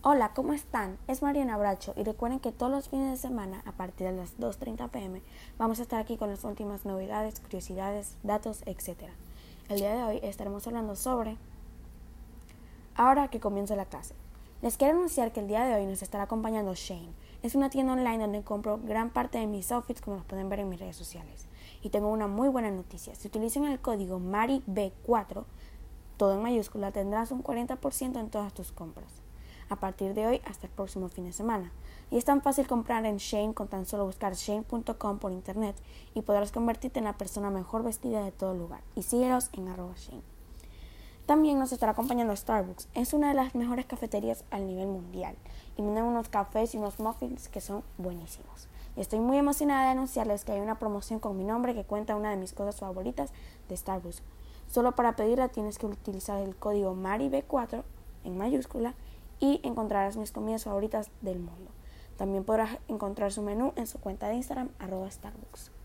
Hola, ¿cómo están? Es Mariana Bracho y recuerden que todos los fines de semana a partir de las 2.30 pm vamos a estar aquí con las últimas novedades, curiosidades, datos, etc. El día de hoy estaremos hablando sobre... Ahora que comienza la clase. Les quiero anunciar que el día de hoy nos estará acompañando Shane. Es una tienda online donde compro gran parte de mis outfits como los pueden ver en mis redes sociales. Y tengo una muy buena noticia. Si utilizan el código MARIB4, todo en mayúscula, tendrás un 40% en todas tus compras a partir de hoy hasta el próximo fin de semana. Y es tan fácil comprar en Shane con tan solo buscar shane.com por internet y podrás convertirte en la persona mejor vestida de todo lugar. Y síguelos en arroba Shane. También nos estará acompañando Starbucks. Es una de las mejores cafeterías al nivel mundial y venden unos cafés y unos muffins que son buenísimos. Estoy muy emocionada de anunciarles que hay una promoción con mi nombre que cuenta una de mis cosas favoritas de Starbucks. Solo para pedirla tienes que utilizar el código MARIB4 en mayúscula y encontrarás mis comidas favoritas del mundo. También podrás encontrar su menú en su cuenta de Instagram arroba Starbucks.